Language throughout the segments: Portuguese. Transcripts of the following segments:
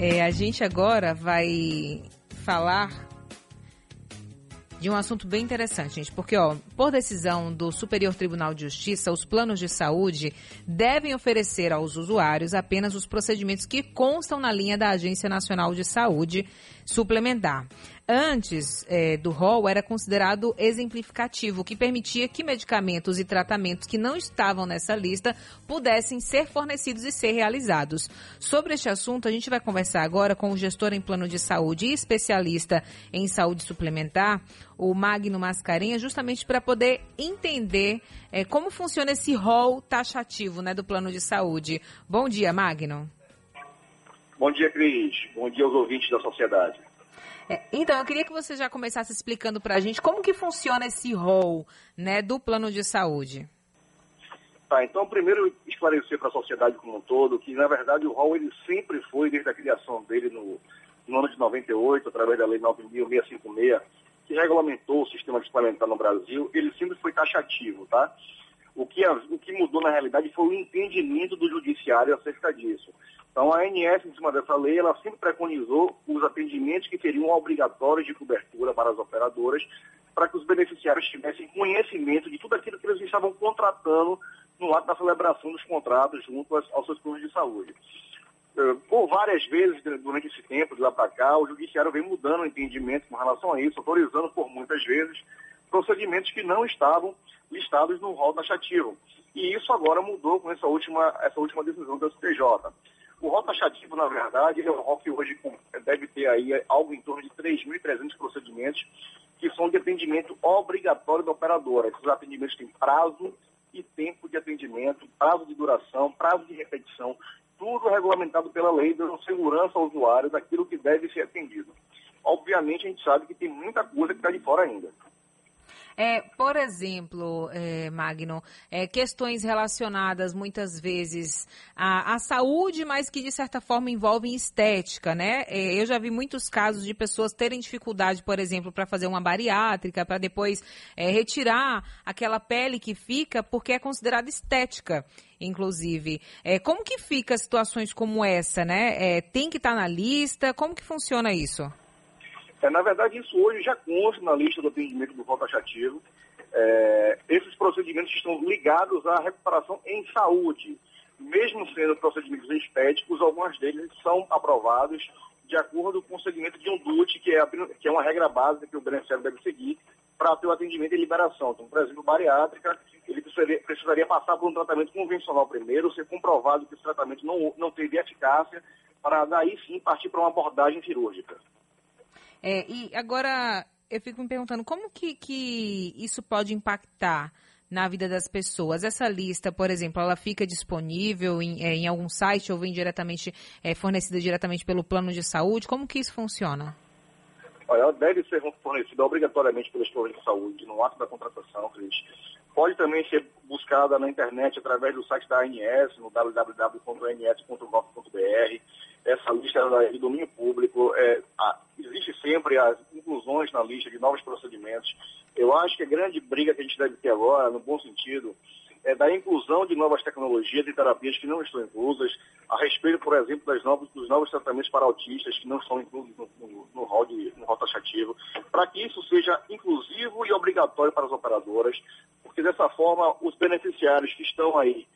É, a gente agora vai falar de um assunto bem interessante, gente, porque, ó, por decisão do Superior Tribunal de Justiça, os planos de saúde devem oferecer aos usuários apenas os procedimentos que constam na linha da Agência Nacional de Saúde suplementar antes é, do rol era considerado exemplificativo, que permitia que medicamentos e tratamentos que não estavam nessa lista pudessem ser fornecidos e ser realizados. Sobre este assunto, a gente vai conversar agora com o gestor em plano de saúde e especialista em saúde suplementar, o Magno Mascarenha, justamente para poder entender é, como funciona esse rol taxativo né, do plano de saúde. Bom dia, Magno. Bom dia, Cris. Bom dia aos ouvintes da sociedade. É, então, eu queria que você já começasse explicando para a gente como que funciona esse rol né, do plano de saúde. Tá, então primeiro esclarecer para a sociedade como um todo que, na verdade, o rol ele sempre foi, desde a criação dele no, no ano de 98, através da Lei 9.656, que regulamentou o sistema suplementar no Brasil, ele sempre foi taxativo, tá? O que, o que mudou na realidade foi o entendimento do judiciário acerca disso. Então, a ANS, em cima dessa lei, ela sempre preconizou os atendimentos que seriam obrigatórios de cobertura para as operadoras, para que os beneficiários tivessem conhecimento de tudo aquilo que eles estavam contratando no ato da celebração dos contratos junto aos, seus planos de saúde. Eh, por várias vezes durante esse tempo, de lá para cá, o judiciário vem mudando o entendimento com relação a isso, autorizando por muitas vezes procedimentos que não estavam listados no rol taxativo. E isso agora mudou com essa última, essa última decisão do STJ. O rol taxativo, na verdade, é um rol que hoje deve ter aí algo em torno de 3.300 procedimentos que são de atendimento obrigatório da operadora. Esses atendimentos têm prazo e tempo de atendimento, prazo de duração, prazo de repetição, tudo regulamentado pela lei, dando segurança ao usuário daquilo que deve ser atendido. Obviamente, a gente sabe que tem muita coisa que está de fora ainda. É, por exemplo, é, Magno, é, questões relacionadas muitas vezes à, à, saúde, mas que de certa forma envolvem estética, né? É, eu já vi muitos casos de pessoas terem dificuldade, por exemplo, para fazer uma bariátrica, para depois é, retirar aquela pele que fica, porque é considerada estética inclusive. É, como que fica situações como essa, né? É, tem que estar tá na lista? Como que funciona isso? É, na verdade, isso hoje já consta na lista do atendimento do voto taxativo. É, esses procedimentos estão ligados à recuperação em saúde. Mesmo sendo procedimentos estéticos, alguns deles são aprovados de acordo com o segmento de um DUT, que é, que é uma regra básica que o beneficiário deve seguir para ter o atendimento e liberação. Então, por exemplo, bariátrica, ele precisaria, precisaria, passar por um tratamento convencional primeiro, ser comprovado que esse tratamento não, não teve eficácia, para daí sim partir para uma abordagem cirúrgica. É, e agora eu fico me perguntando como que, que isso pode impactar na vida das pessoas. Essa lista, por exemplo, ela fica disponível em, é, em algum site ou vem diretamente, é, fornecida diretamente pelo plano de saúde? Como que isso funciona? Ela deve ser fornecida obrigatoriamente pelos planos de saúde no ato da contratação, Cris. Pode também ser buscada na internet através do site da ANS, no www.ans.gov.br. Essa lista é de domínio público. É, sempre as inclusões na lista de novos procedimentos. Eu acho que a grande briga que a gente deve ter agora, no bom sentido, é da inclusão de novas tecnologias e terapias que não estão inclusas, a respeito, por exemplo, das novos, dos novos tratamentos para autistas que não estão inclusos no, no, no, rol, de, no rol taxativo, para que isso seja inclusivo e obrigatório para as operadoras, porque dessa forma os beneficiários que estão aí,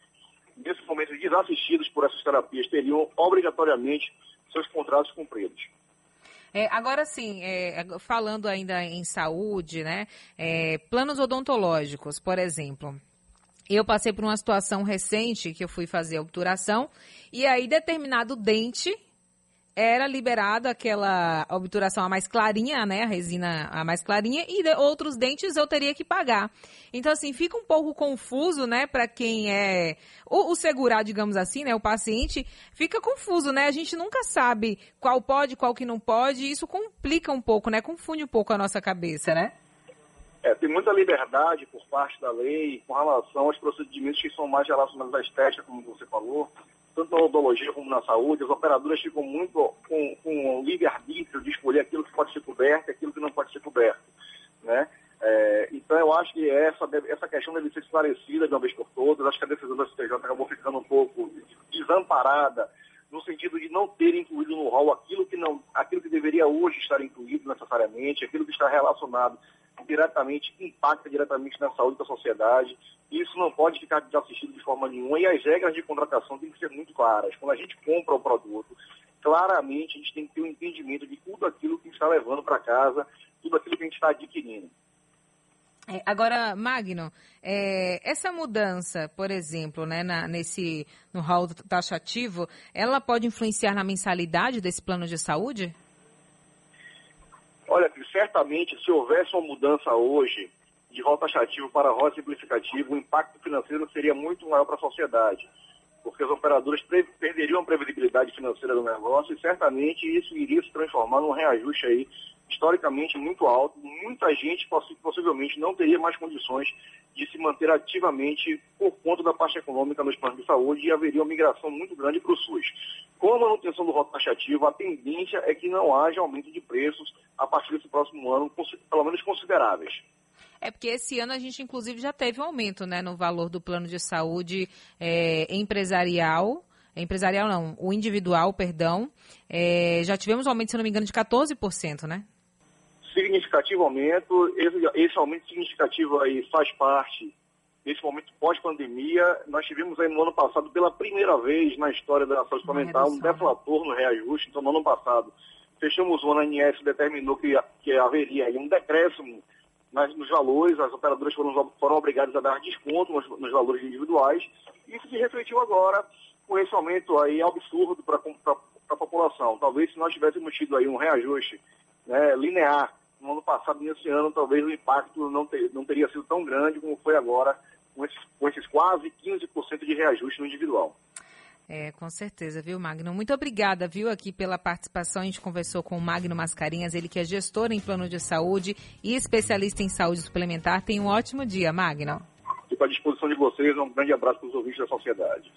nesse momento desassistidos por essas terapias, teriam obrigatoriamente seus contratos cumpridos. É, agora sim, é, falando ainda em saúde, né? É, planos odontológicos, por exemplo. Eu passei por uma situação recente que eu fui fazer obturação e aí determinado dente era liberado aquela obturação a mais clarinha, né, a resina a mais clarinha, e outros dentes eu teria que pagar. Então, assim, fica um pouco confuso, né, para quem é o, o segurar, digamos assim, né, o paciente, fica confuso, né, a gente nunca sabe qual pode, qual que não pode, e isso complica um pouco, né, confunde um pouco a nossa cabeça, né? É, tem muita liberdade por parte da lei com relação aos procedimentos que são mais relacionados à estética, como você falou, tanto na odontologia como na saúde, as operadoras ficam muito com, com o livre-arbítrio de escolher aquilo que pode ser coberto e aquilo que não pode ser coberto. Né? É, então eu acho que essa, essa questão deve ser esclarecida de uma vez por todas. Acho que a decisão da STJ acabou ficando um pouco desamparada no sentido de não ter incluído no rol hoje estar incluído necessariamente, aquilo que está relacionado diretamente, impacta diretamente na saúde da sociedade. Isso não pode ficar desassistido de forma nenhuma e as regras de contratação têm que ser muito claras. Quando a gente compra o produto, claramente a gente tem que ter um entendimento de tudo aquilo que está levando para casa, tudo aquilo que a gente está adquirindo. É, agora, Magno, é, essa mudança, por exemplo, né, na, nesse, no rol taxativo, ela pode influenciar na mensalidade desse plano de saúde? Olha, certamente, se houvesse uma mudança hoje de rol taxativo para rol simplificativo, o impacto financeiro seria muito maior para a sociedade, porque os operadores perderiam a previsibilidade financeira do negócio e certamente isso iria se transformar num reajuste aí historicamente muito alto, muita gente possivelmente não teria mais condições de se manter ativamente por conta da parte econômica nos planos de saúde e haveria uma migração muito grande para o SUS. Com a manutenção do roto taxativo, a tendência é que não haja aumento de preços a partir desse próximo ano, pelo menos consideráveis. É porque esse ano a gente, inclusive, já teve um aumento né, no valor do plano de saúde é, empresarial. Empresarial não, o individual, perdão. É, já tivemos um aumento, se não me engano, de 14%, né? significativo aumento. Esse, esse aumento significativo aí faz parte desse momento pós-pandemia. Nós tivemos aí no ano passado, pela primeira vez na história da saúde suplementar, um deflator no reajuste. Então, no ano passado, fechamos o ano, a ANS determinou que, que haveria aí um decréscimo nas, nos valores, as operadoras foram, foram obrigadas a dar desconto nos, nos valores individuais. Isso se refletiu agora com esse aumento aí absurdo para a população. Talvez se nós tivéssemos tido aí um reajuste né, linear no ano passado, nesse ano, talvez o impacto não, ter, não teria sido tão grande como foi agora, com esses, com esses quase 15% de reajuste no individual. É, com certeza, viu, Magno? Muito obrigada, viu, aqui pela participação. A gente conversou com o Magno Mascarinhas, ele que é gestor em plano de saúde e especialista em saúde suplementar. Tenha um ótimo dia, Magno. Fico à disposição de vocês. Um grande abraço para os ouvintes da sociedade.